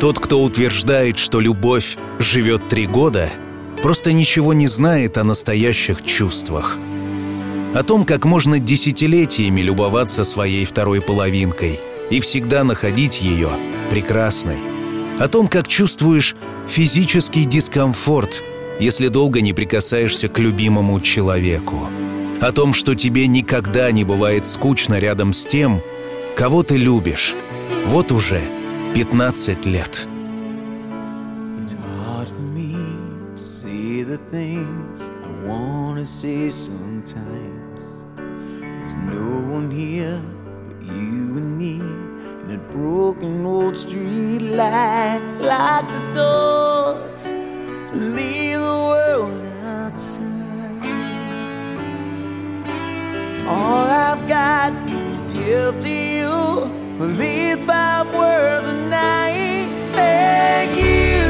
Тот, кто утверждает, что любовь живет три года, просто ничего не знает о настоящих чувствах. О том, как можно десятилетиями любоваться своей второй половинкой и всегда находить ее прекрасной. О том, как чувствуешь физический дискомфорт, если долго не прикасаешься к любимому человеку. О том, что тебе никогда не бывает скучно рядом с тем, кого ты любишь. Вот уже 15 лет. no one here but you and me in that broken old street light, lock the doors, leave the world outside. All I've got to give to you are these five words, and thank you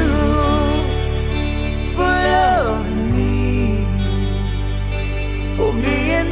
for loving me, for being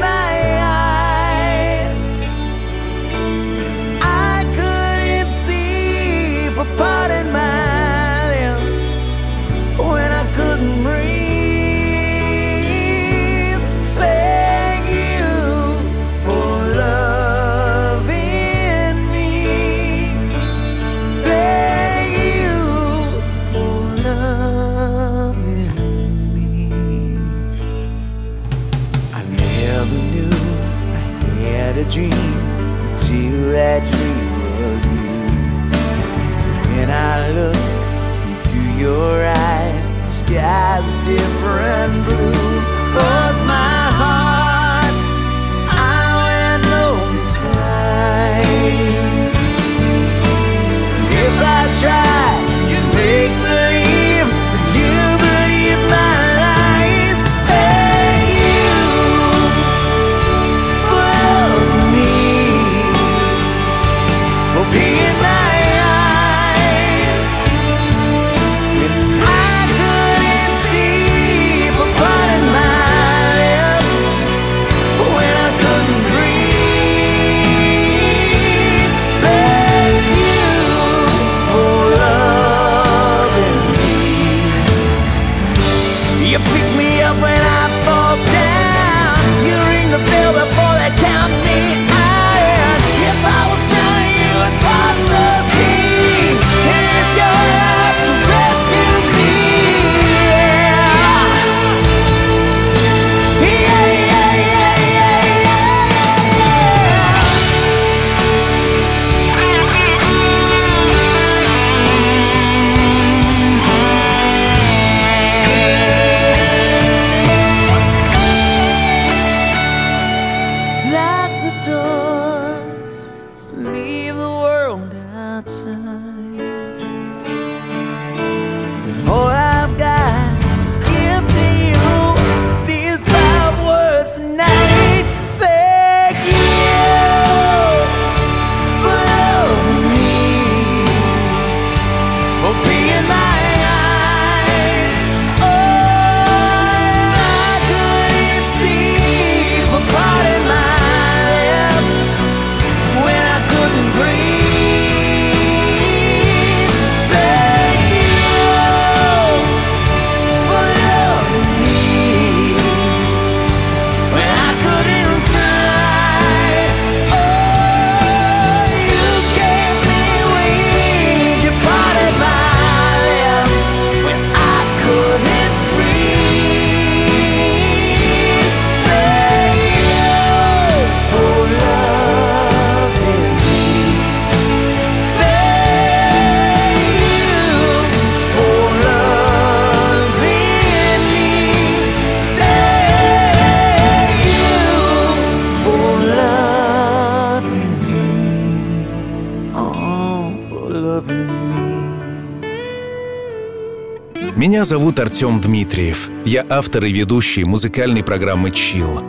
Меня зовут Артем Дмитриев. Я автор и ведущий музыкальной программы «Чил».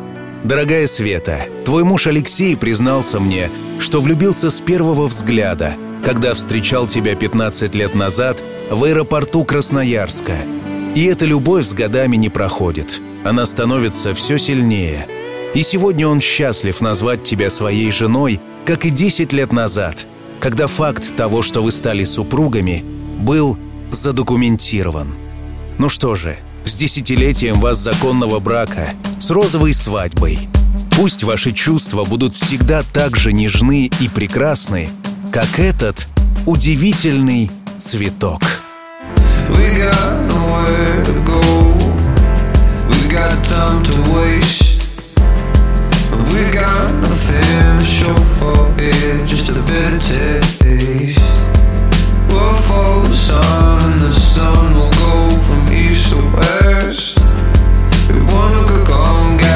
Дорогая Света, твой муж Алексей признался мне, что влюбился с первого взгляда, когда встречал тебя 15 лет назад в аэропорту Красноярска. И эта любовь с годами не проходит. Она становится все сильнее. И сегодня он счастлив назвать тебя своей женой, как и 10 лет назад, когда факт того, что вы стали супругами, был задокументирован. Ну что же, с десятилетием вас законного брака, с розовой свадьбой. Пусть ваши чувства будут всегда так же нежны и прекрасны, как этот удивительный цветок. We got nowhere to go. We got time to waste. We got nothing to show for it, just a bit of taste. the sun and the sun will go from east to west. If one look a gone,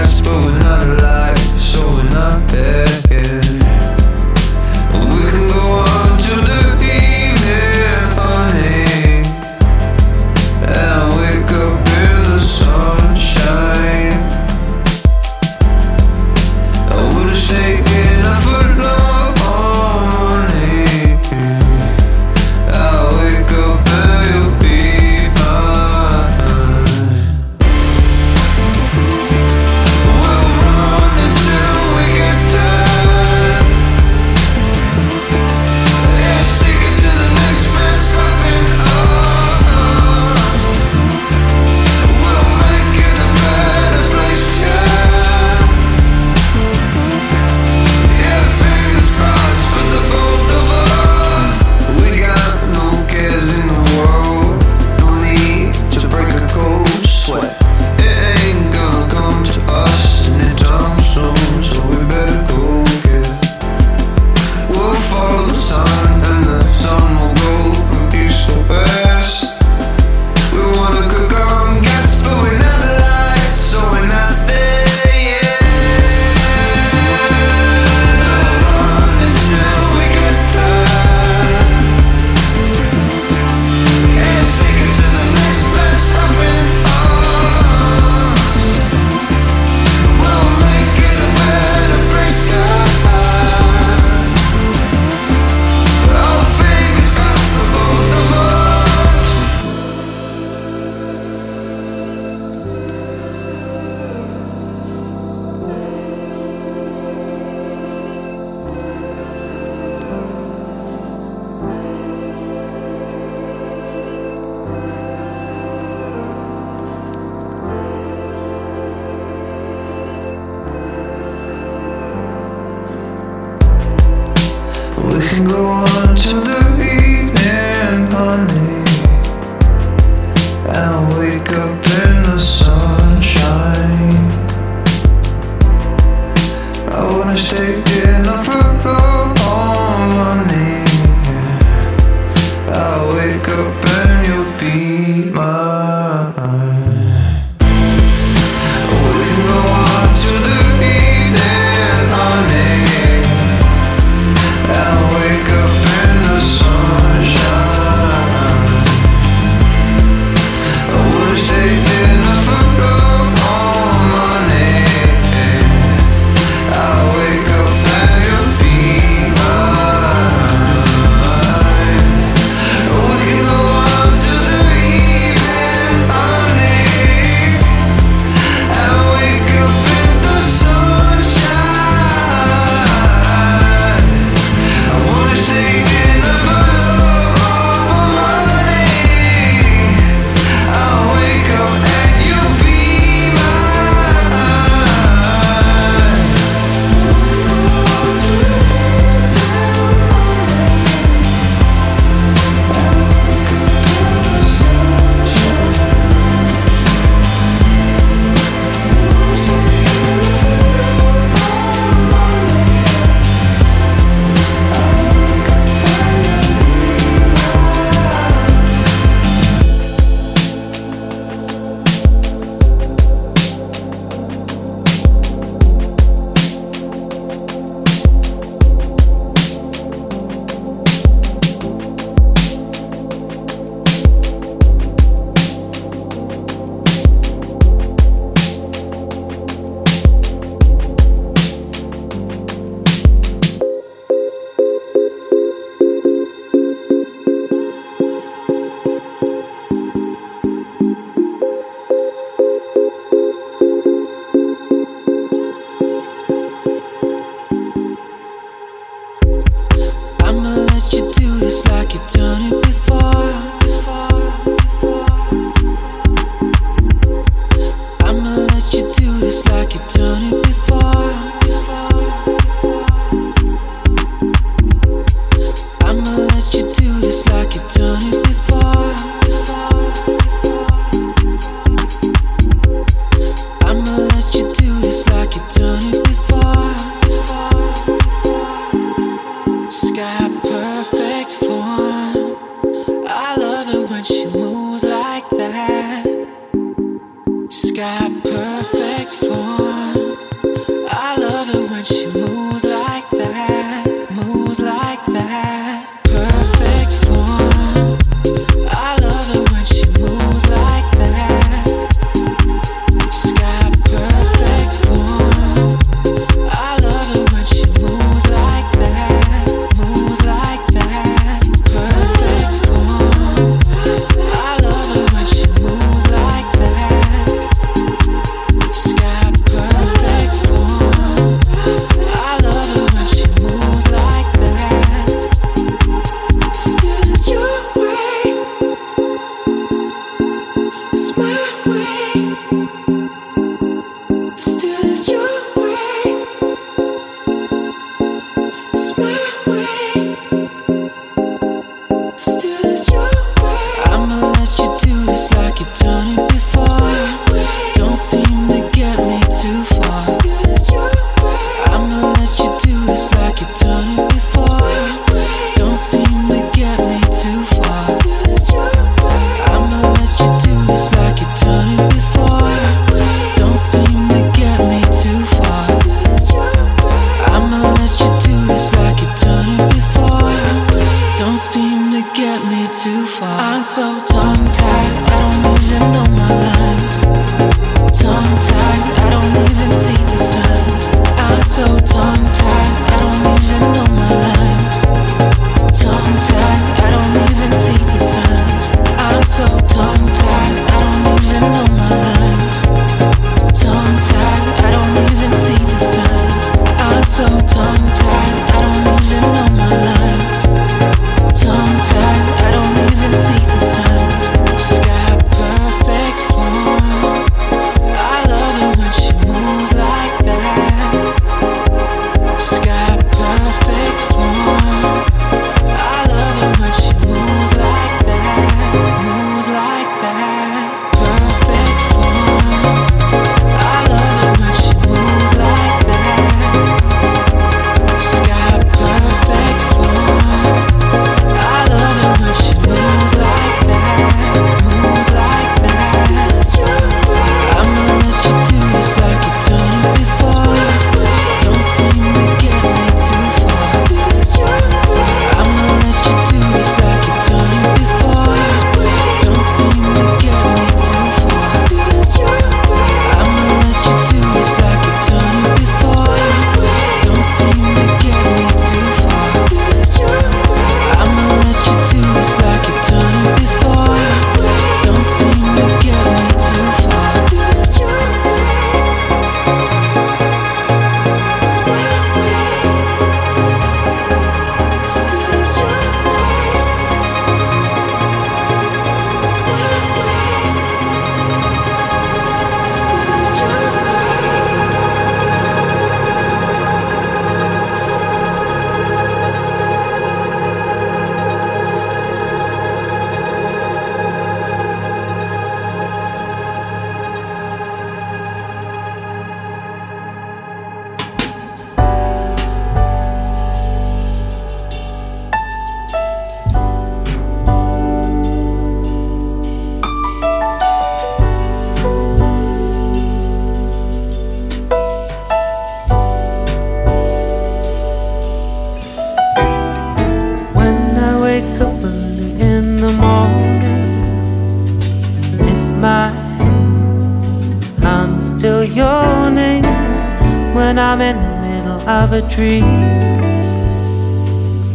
of a dream.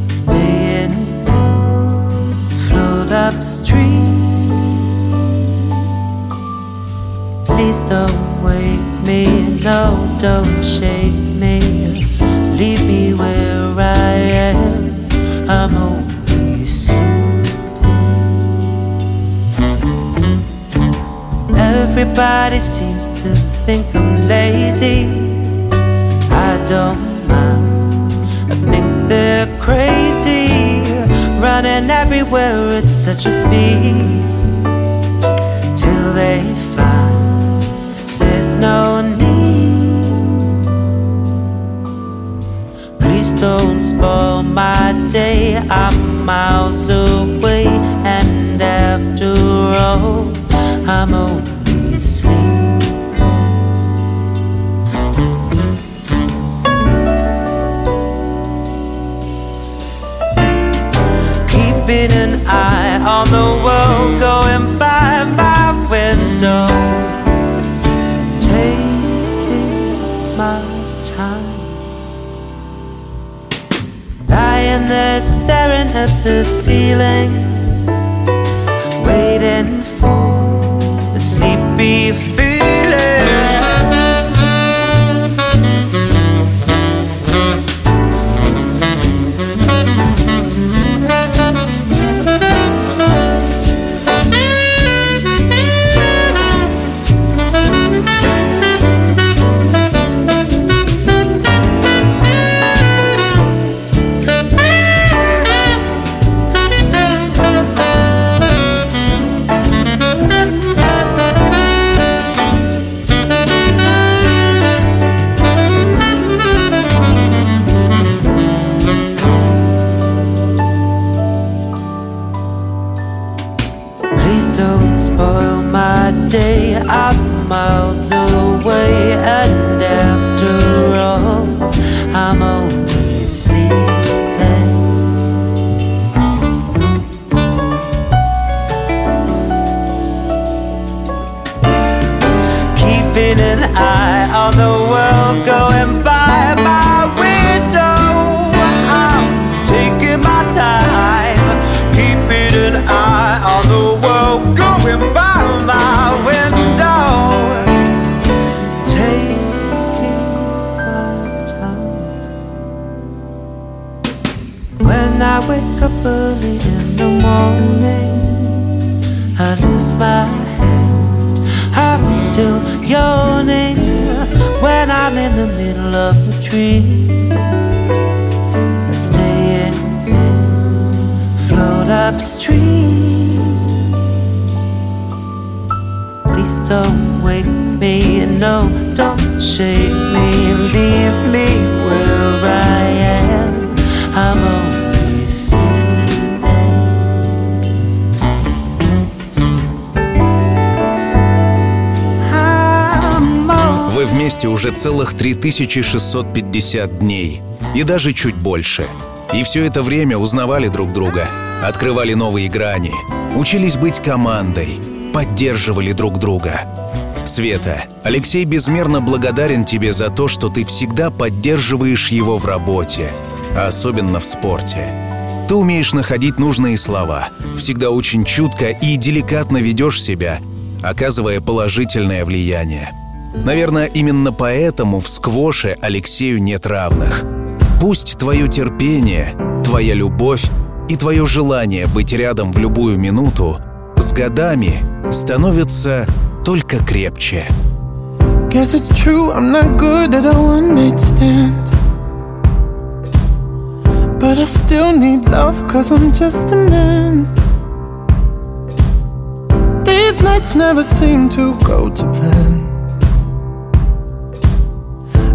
Stay in it, float upstream. Please don't wake me, no, don't shake me. Leave me where I am. I'm only sleeping. Everybody seems to think I'm lazy. I don't everywhere at such a speed till they find there's no need. Please don't spoil my day. I'm miles away, and after all, I'm away. saw the world going by my window. Taking my time. Lying there staring at the ceiling. Вместе уже целых 3650 дней. И даже чуть больше. И все это время узнавали друг друга, открывали новые грани, учились быть командой, поддерживали друг друга. Света, Алексей безмерно благодарен тебе за то, что ты всегда поддерживаешь его в работе, а особенно в спорте. Ты умеешь находить нужные слова, всегда очень чутко и деликатно ведешь себя, оказывая положительное влияние. Наверное, именно поэтому в сквоше Алексею нет равных. Пусть твое терпение, твоя любовь и твое желание быть рядом в любую минуту с годами становятся только крепче. Guess it's true, I'm not good at a one night stand. But I still need love, cause I'm just a man. These nights never seem to go to plan.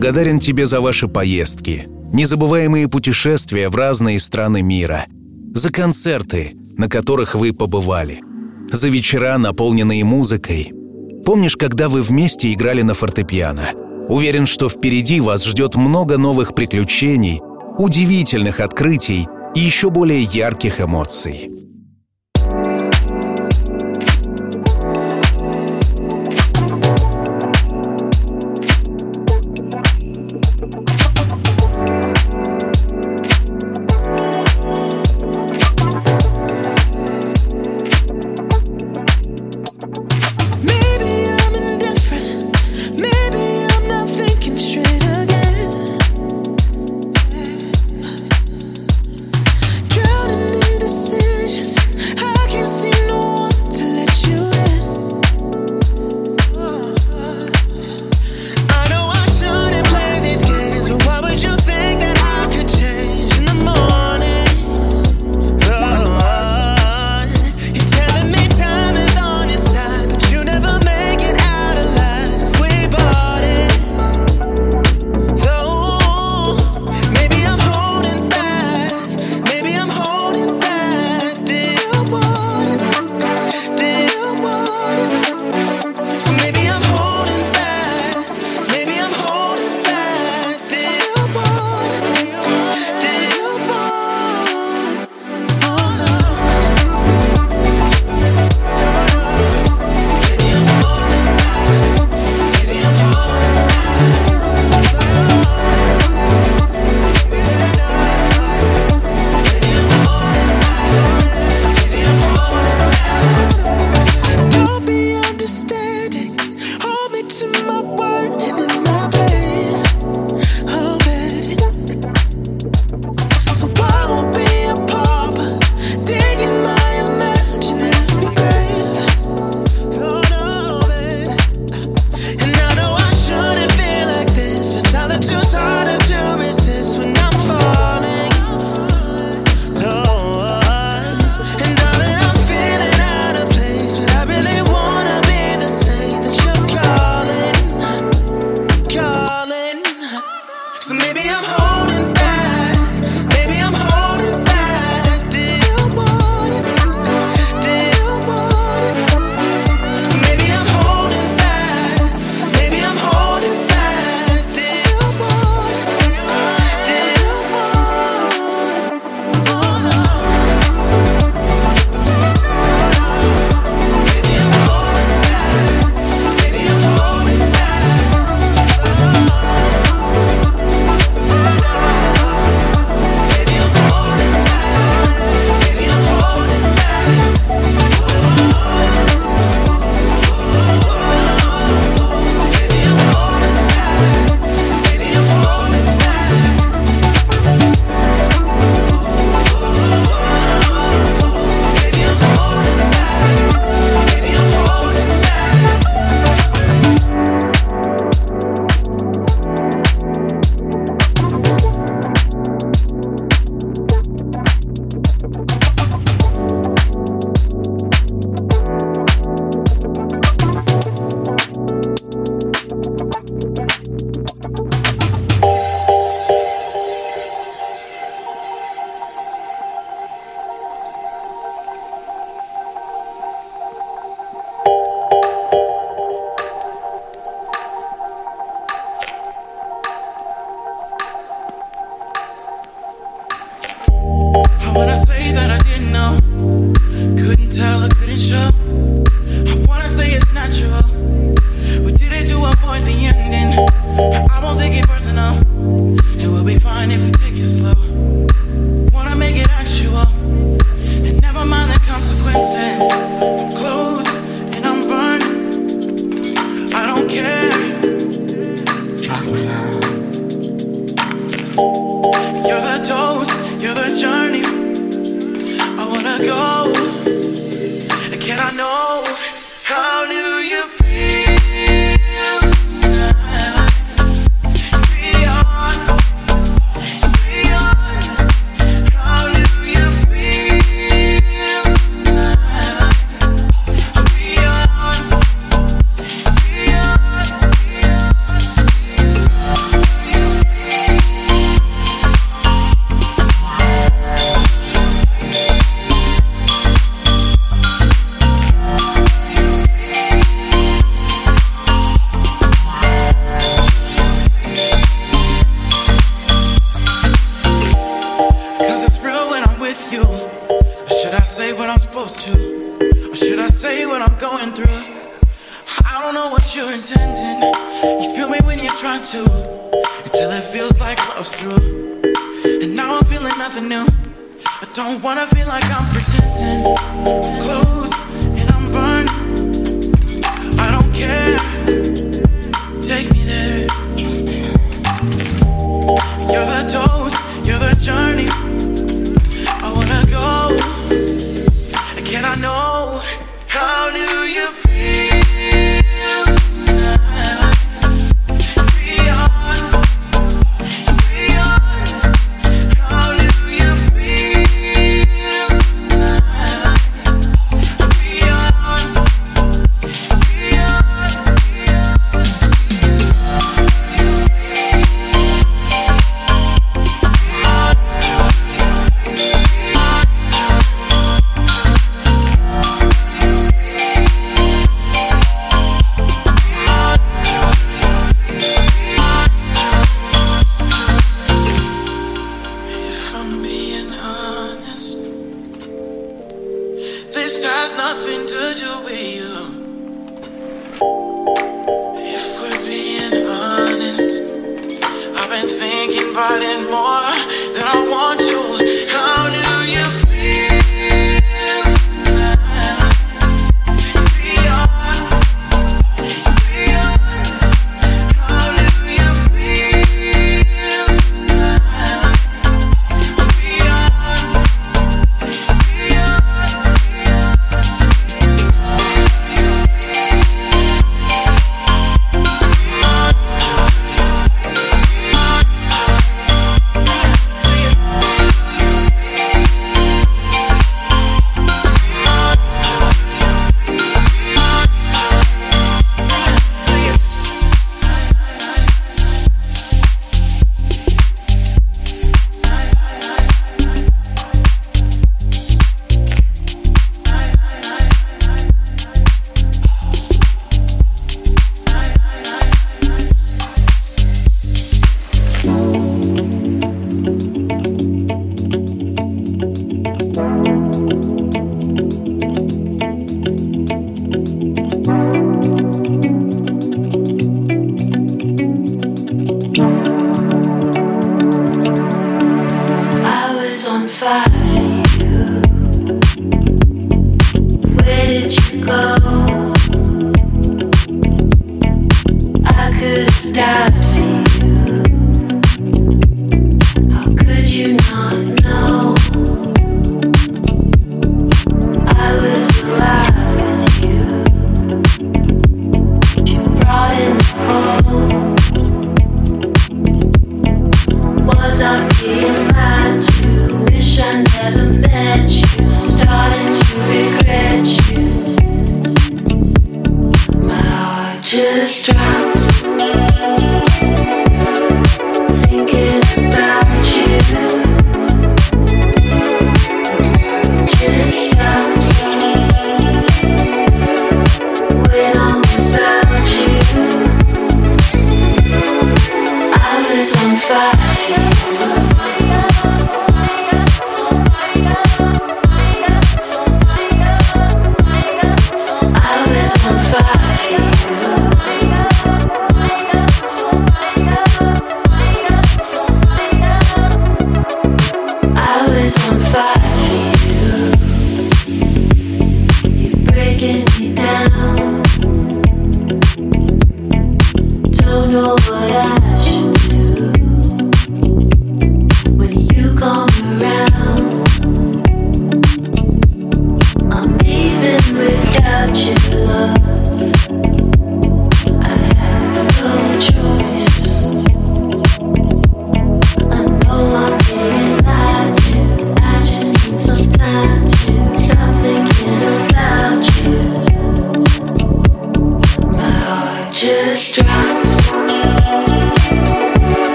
благодарен тебе за ваши поездки, незабываемые путешествия в разные страны мира, за концерты, на которых вы побывали, за вечера, наполненные музыкой. Помнишь, когда вы вместе играли на фортепиано? Уверен, что впереди вас ждет много новых приключений, удивительных открытий и еще более ярких эмоций.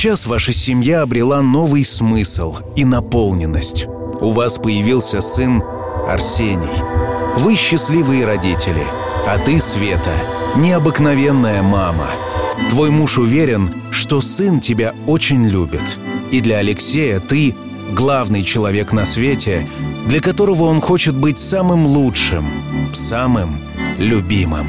Сейчас ваша семья обрела новый смысл и наполненность. У вас появился сын Арсений. Вы счастливые родители, а ты, Света, необыкновенная мама. Твой муж уверен, что сын тебя очень любит. И для Алексея ты главный человек на свете, для которого он хочет быть самым лучшим, самым любимым.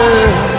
girl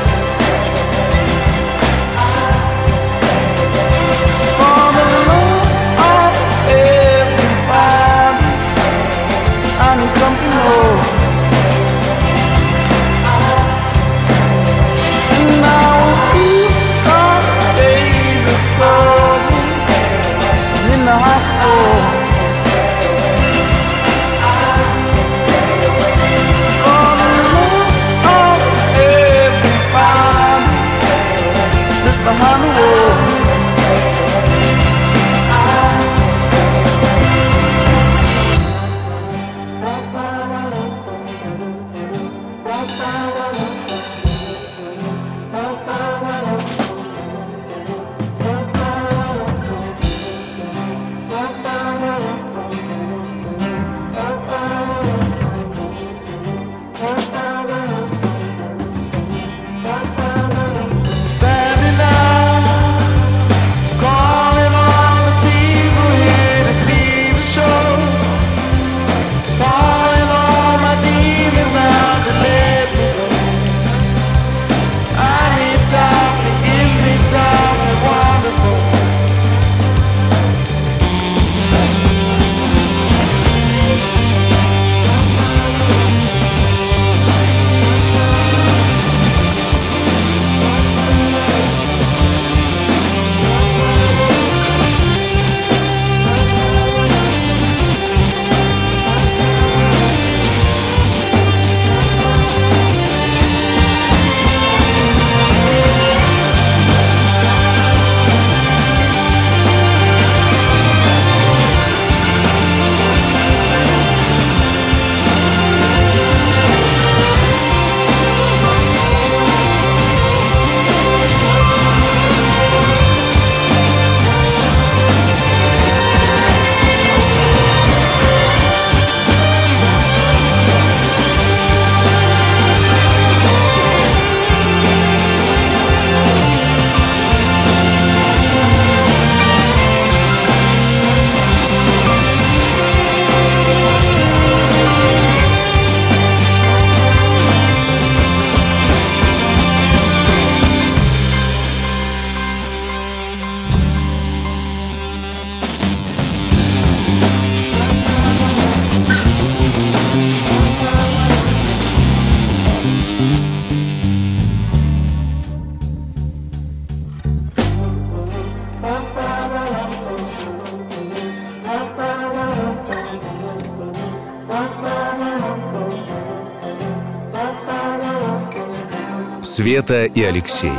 Света и Алексей.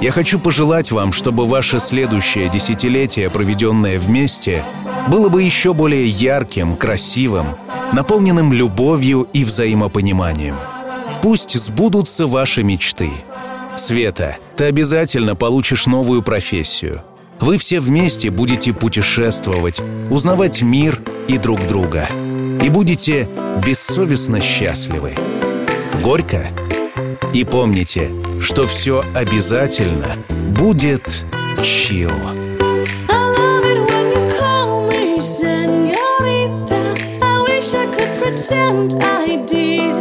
Я хочу пожелать вам, чтобы ваше следующее десятилетие, проведенное вместе, было бы еще более ярким, красивым, наполненным любовью и взаимопониманием. Пусть сбудутся ваши мечты. Света, ты обязательно получишь новую профессию. Вы все вместе будете путешествовать, узнавать мир и друг друга. И будете бессовестно счастливы. Горько – и помните, что все обязательно будет чил. I did